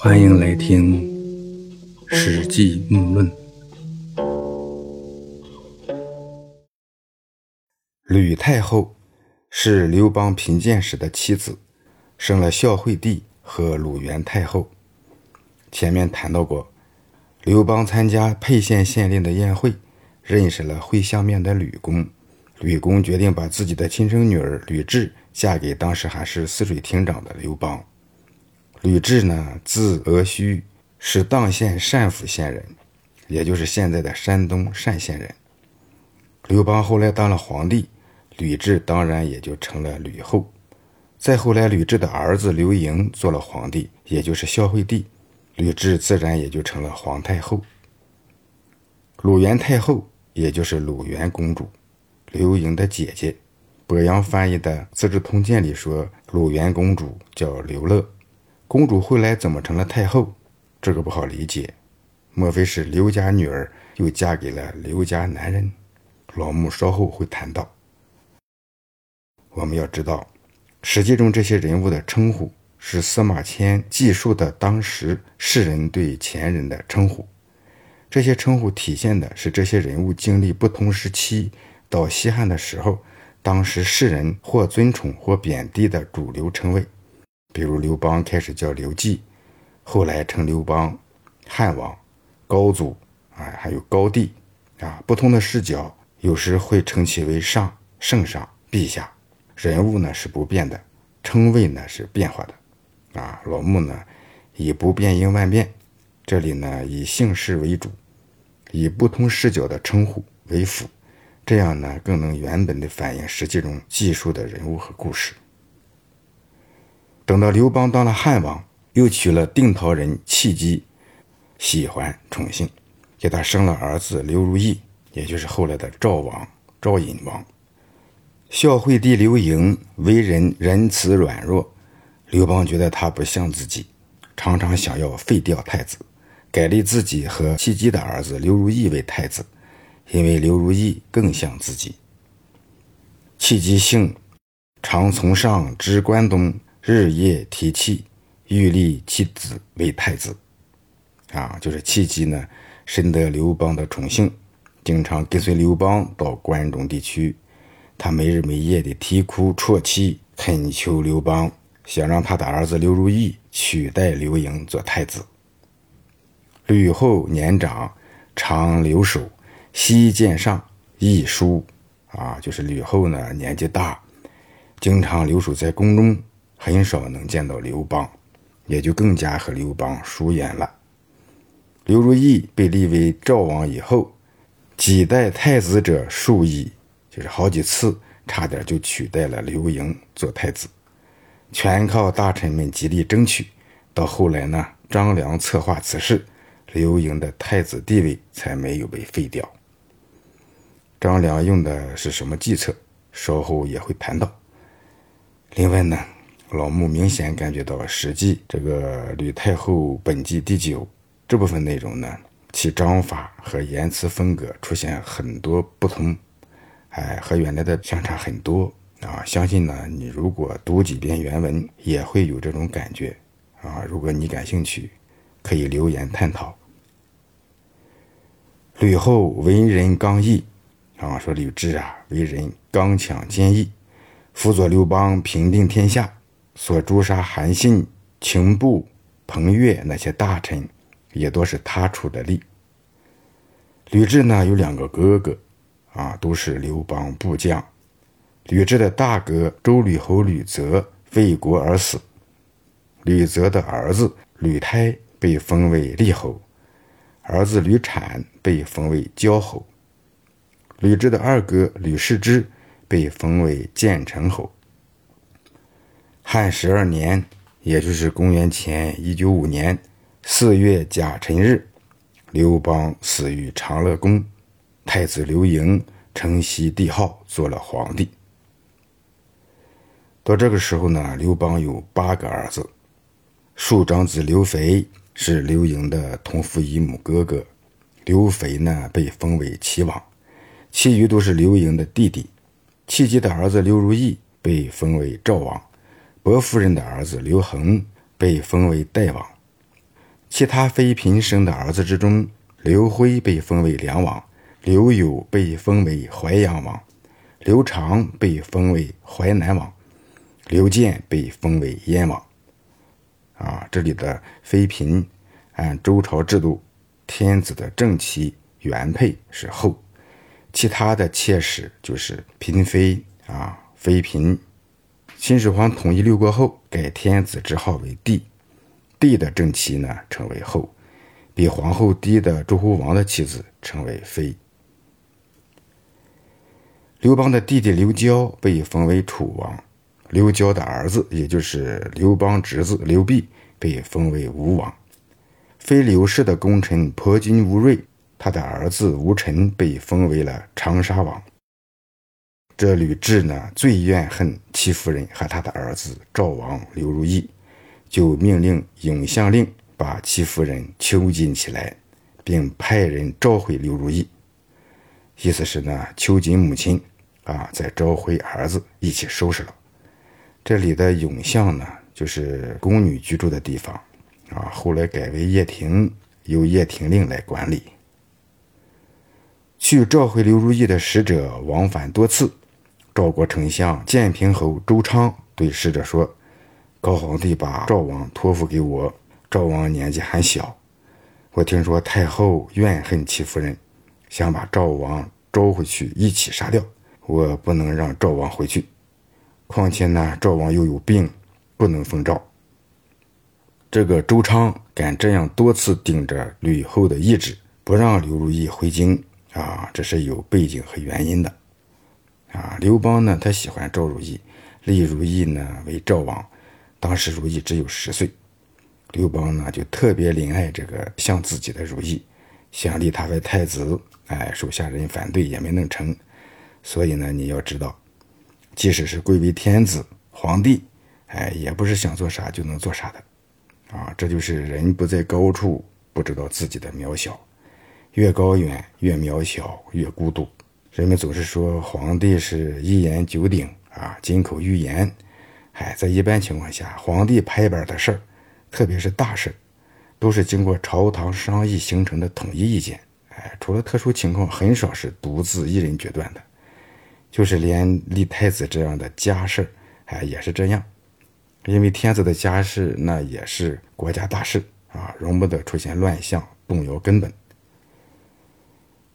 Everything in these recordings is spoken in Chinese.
欢迎来听《史记木论》。吕太后是刘邦平建时的妻子，生了孝惠帝和鲁元太后。前面谈到过，刘邦参加沛县县令的宴会，认识了会相面的吕公。吕公决定把自己的亲生女儿吕雉嫁给当时还是泗水亭长的刘邦。吕雉呢，字娥须，是砀县单府县人，也就是现在的山东单县人。刘邦后来当了皇帝，吕雉当然也就成了吕后。再后来，吕雉的儿子刘盈做了皇帝，也就是孝惠帝。吕雉自然也就成了皇太后。鲁元太后，也就是鲁元公主，刘盈的姐姐。柏杨翻译的《资治通鉴》里说，鲁元公主叫刘乐。公主后来怎么成了太后？这个不好理解。莫非是刘家女儿又嫁给了刘家男人？老穆稍后会谈到。我们要知道，史记中这些人物的称呼。是司马迁记述的当时世人对前人的称呼，这些称呼体现的是这些人物经历不同时期到西汉的时候，当时世人或尊崇或贬低的主流称谓。比如刘邦开始叫刘季，后来称刘邦、汉王、高祖，啊，还有高帝，啊，不同的视角有时会称其为上、圣上、陛下。人物呢是不变的，称谓呢是变化的。啊，老穆呢，以不变应万变，这里呢以姓氏为主，以不同视角的称呼为辅，这样呢更能原本的反映实际中记述的人物和故事。等到刘邦当了汉王，又娶了定陶人戚姬，喜欢宠幸，给他生了儿子刘如意，也就是后来的赵王赵隐王。孝惠帝刘盈为人仁慈软弱。刘邦觉得他不像自己，常常想要废掉太子，改立自己和戚姬的儿子刘如意为太子，因为刘如意更像自己。戚姬姓，常从上知关东，日夜提气，欲立其子为太子。啊，就是戚姬呢，深得刘邦的宠幸，经常跟随刘邦到关中地区，他没日没夜的啼哭啜泣，恳求刘邦。想让他的儿子刘如意取代刘盈做太子。吕后年长，常留守，西见上，译书。啊，就是吕后呢，年纪大，经常留守在宫中，很少能见到刘邦，也就更加和刘邦疏远了。刘如意被立为赵王以后，几代太子者数亿，就是好几次，差点就取代了刘盈做太子。全靠大臣们极力争取，到后来呢，张良策划此事，刘盈的太子地位才没有被废掉。张良用的是什么计策？稍后也会谈到。另外呢，老穆明显感觉到《史记》这个吕太后本纪第九这部分内容呢，其章法和言辞风格出现很多不同，哎，和原来的相差很多。啊，相信呢，你如果读几遍原文，也会有这种感觉。啊，如果你感兴趣，可以留言探讨。吕后为人刚毅，啊，说吕雉啊，为人刚强坚毅，辅佐刘邦平定天下，所诛杀韩信、秦布、彭越那些大臣，也都是他出的力。吕雉呢，有两个哥哥，啊，都是刘邦部将。吕雉的大哥周吕侯吕泽为国而死，吕泽的儿子吕胎被封为厉侯，儿子吕产被封为焦侯。吕雉的二哥吕氏之被封为建成侯。汉十二年，也就是公元前一九五年四月甲辰日，刘邦死于长乐宫，太子刘盈承袭帝号，做了皇帝。到这个时候呢，刘邦有八个儿子，庶长子刘肥是刘盈的同父异母哥哥，刘肥呢被封为齐王，其余都是刘盈的弟弟。戚姬的儿子刘如意被封为赵王，伯夫人的儿子刘恒被封为代王，其他妃嫔生的儿子之中，刘辉被封为梁王，刘友被封为淮阳王，刘长被封为淮南王，刘建被封为燕王。啊，这里的妃嫔按周朝制度，天子的正妻原配是后，其他的妾室就是嫔妃啊、妃嫔。秦始皇统一六国后，改天子之号为帝，帝的正妻呢称为后，比皇后低的诸侯王的妻子称为妃。刘邦的弟弟刘交被封为楚王。刘交的儿子，也就是刘邦侄子刘濞，被封为吴王。非刘氏的功臣破军吴瑞，他的儿子吴臣被封为了长沙王。这吕雉呢，最怨恨戚夫人和他的儿子赵王刘如意，就命令永相令把戚夫人囚禁起来，并派人召回刘如意。意思是呢，囚禁母亲，啊，再召回儿子一起收拾了。这里的永巷呢，就是宫女居住的地方，啊，后来改为掖庭，由掖庭令来管理。去召回刘如意的使者往返多次，赵国丞相建平侯周昌对使者说：“高皇帝把赵王托付给我，赵王年纪还小，我听说太后怨恨戚夫人，想把赵王招回去一起杀掉，我不能让赵王回去。”况且呢，赵王又有病，不能封赵。这个周昌敢这样多次顶着吕后的意志，不让刘如意回京啊，这是有背景和原因的。啊，刘邦呢，他喜欢赵如意，立如意呢为赵王。当时如意只有十岁，刘邦呢就特别怜爱这个像自己的如意，想立他为太子。哎，手下人反对也没弄成。所以呢，你要知道。即使是贵为天子、皇帝，哎，也不是想做啥就能做啥的，啊，这就是人不在高处，不知道自己的渺小，越高远越渺小，越孤独。人们总是说皇帝是一言九鼎啊，金口玉言，哎，在一般情况下，皇帝拍板的事儿，特别是大事，都是经过朝堂商议形成的统一意见，哎，除了特殊情况，很少是独自一人决断的。就是连立太子这样的家事哎，也是这样，因为天子的家事那也是国家大事啊，容不得出现乱象，动摇根本。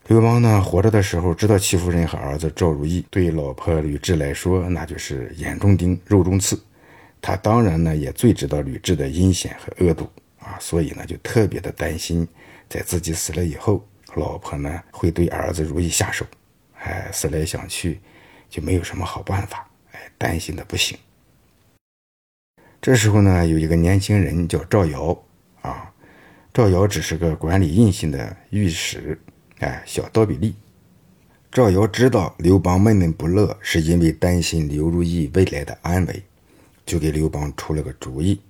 刘邦呢，活着的时候知道戚夫人和儿子赵如意对老婆吕雉来说，那就是眼中钉、肉中刺。他当然呢，也最知道吕雉的阴险和恶毒啊，所以呢，就特别的担心，在自己死了以后，老婆呢会对儿子如意下手。哎，思来想去，就没有什么好办法。哎，担心的不行。这时候呢，有一个年轻人叫赵尧啊，赵尧只是个管理印信的御史，哎，小刀比利。赵尧知道刘邦闷闷不乐，是因为担心刘如意未来的安危，就给刘邦出了个主意。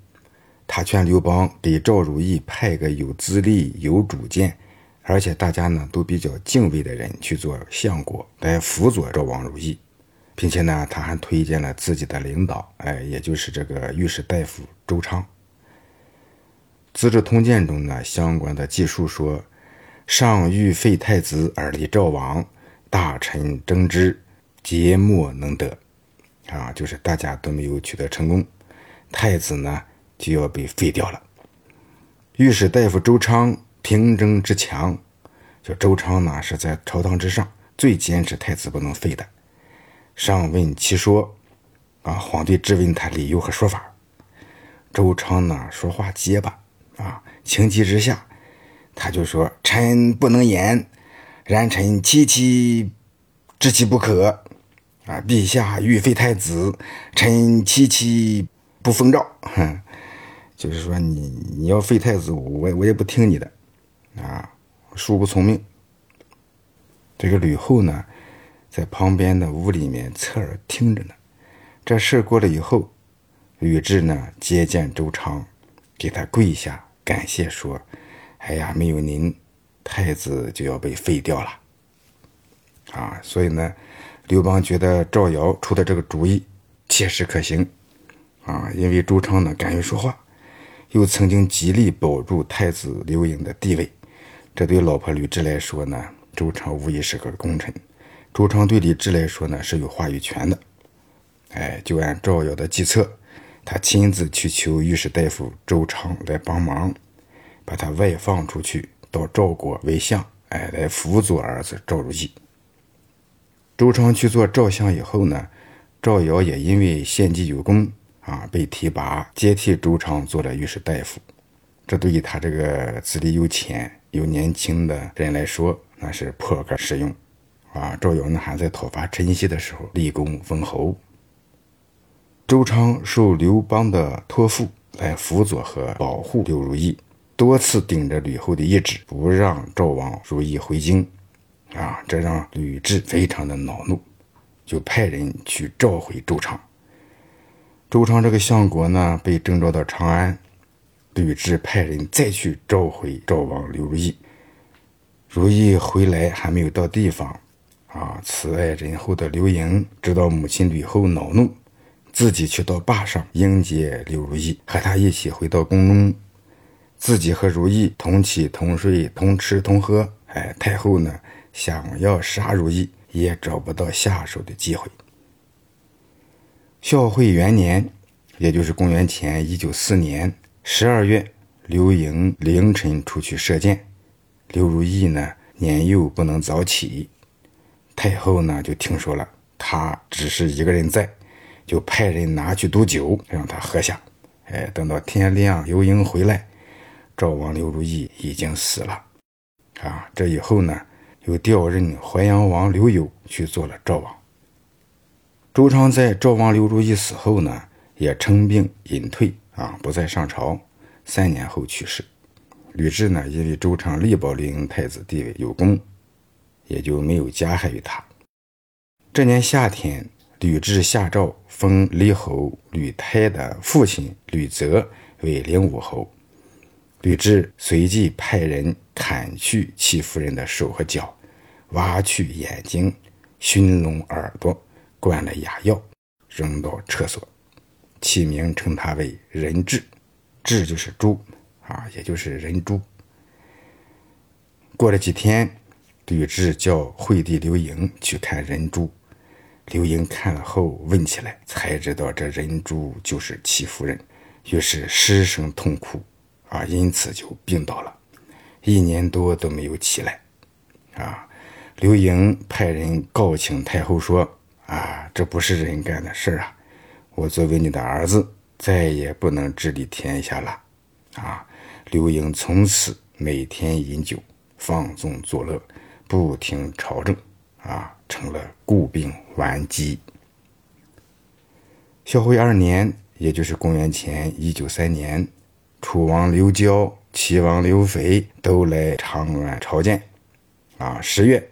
他劝刘邦给赵如意派个有资历、有主见。而且大家呢都比较敬畏的人去做相国来辅佐赵王如意，并且呢他还推荐了自己的领导，哎，也就是这个御史大夫周昌。《资治通鉴》中呢相关的记述说：“上欲废太子而立赵王，大臣争之，皆莫能得。”啊，就是大家都没有取得成功，太子呢就要被废掉了。御史大夫周昌。平争之强，就周昌呢是在朝堂之上最坚持太子不能废的。上问其说，啊，皇帝质问他理由和说法。周昌呢说话结巴，啊，情急之下，他就说：“臣不能言，然臣戚戚知其不可。啊，陛下欲废太子，臣戚戚不奉诏。哼，就是说你你要废太子，我我也不听你的。”啊，恕不从命。这个吕后呢，在旁边的屋里面侧耳听着呢。这事过了以后，吕雉呢接见周昌，给他跪下感谢说：“哎呀，没有您，太子就要被废掉了。”啊，所以呢，刘邦觉得赵尧出的这个主意切实可行。啊，因为周昌呢敢于说话，又曾经极力保住太子刘盈的地位，这对老婆吕雉来说呢，周昌无疑是个功臣。周昌对吕雉来说呢，是有话语权的。哎，就按赵尧的计策，他亲自去求御史大夫周昌来帮忙，把他外放出去到赵国为相，哎，来辅佐儿子赵如意。周昌去做赵相以后呢，赵尧也因为献计有功啊，被提拔接替周昌做了御史大夫。这对于他这个资历又浅又年轻的人来说，那是破格适用啊。赵尧呢还在讨伐陈豨的时候立功封侯。周昌受刘邦的托付来辅佐和保护刘如意，多次顶着吕后的懿旨，不让赵王如意回京。啊，这让吕雉非常的恼怒，就派人去召回周昌。周昌这个相国呢，被征召到长安，吕雉派人再去召回赵王刘如意。如意回来还没有到地方，啊，慈爱仁厚的刘盈知道母亲吕后恼怒，自己去到坝上迎接刘如意，和他一起回到宫中，自己和如意同起同睡同吃同喝。哎，太后呢？想要杀如意，也找不到下手的机会。孝惠元年，也就是公元前一九四年十二月，刘盈凌晨出去射箭，刘如意呢年幼不能早起，太后呢就听说了，他只是一个人在，就派人拿去毒酒让他喝下。哎，等到天亮，刘盈回来，赵王刘如意已经死了。啊，这以后呢？又调任淮阳王刘友去做了赵王。周昌在赵王刘如意死后呢，也称病隐退啊，不再上朝。三年后去世。吕雉呢，因为周昌力保刘盈太子地位有功，也就没有加害于他。这年夏天，吕雉下诏封李侯吕泰的父亲吕泽为灵武侯。吕雉随即派人砍去戚夫人的手和脚，挖去眼睛，熏聋耳朵，灌了哑药，扔到厕所，起名称他为人彘，彘就是猪啊，也就是人猪。过了几天，吕雉叫惠帝刘盈去看人猪，刘盈看了后问起来，才知道这人猪就是戚夫人，于是失声痛哭。啊，因此就病倒了，一年多都没有起来。啊，刘盈派人告请太后说：“啊，这不是人干的事啊！我作为你的儿子，再也不能治理天下了。”啊，刘盈从此每天饮酒，放纵作乐，不听朝政，啊，成了固病顽疾。孝惠二年，也就是公元前一九三年。楚王刘交、齐王刘肥都来长安朝见。啊，十月，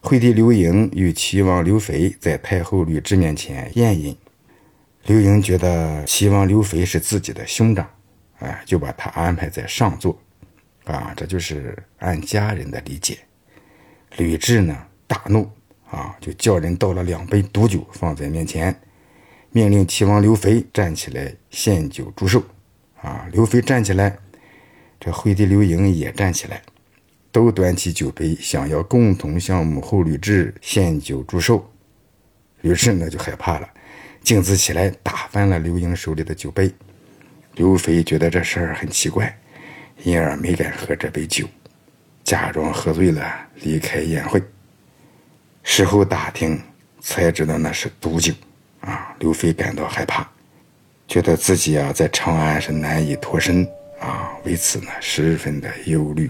惠帝刘盈与齐王刘肥在太后吕雉面前宴饮。刘盈觉得齐王刘肥是自己的兄长，哎，就把他安排在上座。啊，这就是按家人的理解。吕雉呢，大怒，啊，就叫人倒了两杯毒酒放在面前，命令齐王刘肥站起来献酒祝寿。啊！刘飞站起来，这惠帝刘盈也站起来，都端起酒杯，想要共同向母后吕雉献酒祝寿。吕雉呢就害怕了，径自起来打翻了刘盈手里的酒杯。刘飞觉得这事儿很奇怪，因而没敢喝这杯酒，假装喝醉了离开宴会。事后打听才知道那是毒酒。啊！刘飞感到害怕。觉得自己啊在长安是难以脱身啊，为此呢十分的忧虑。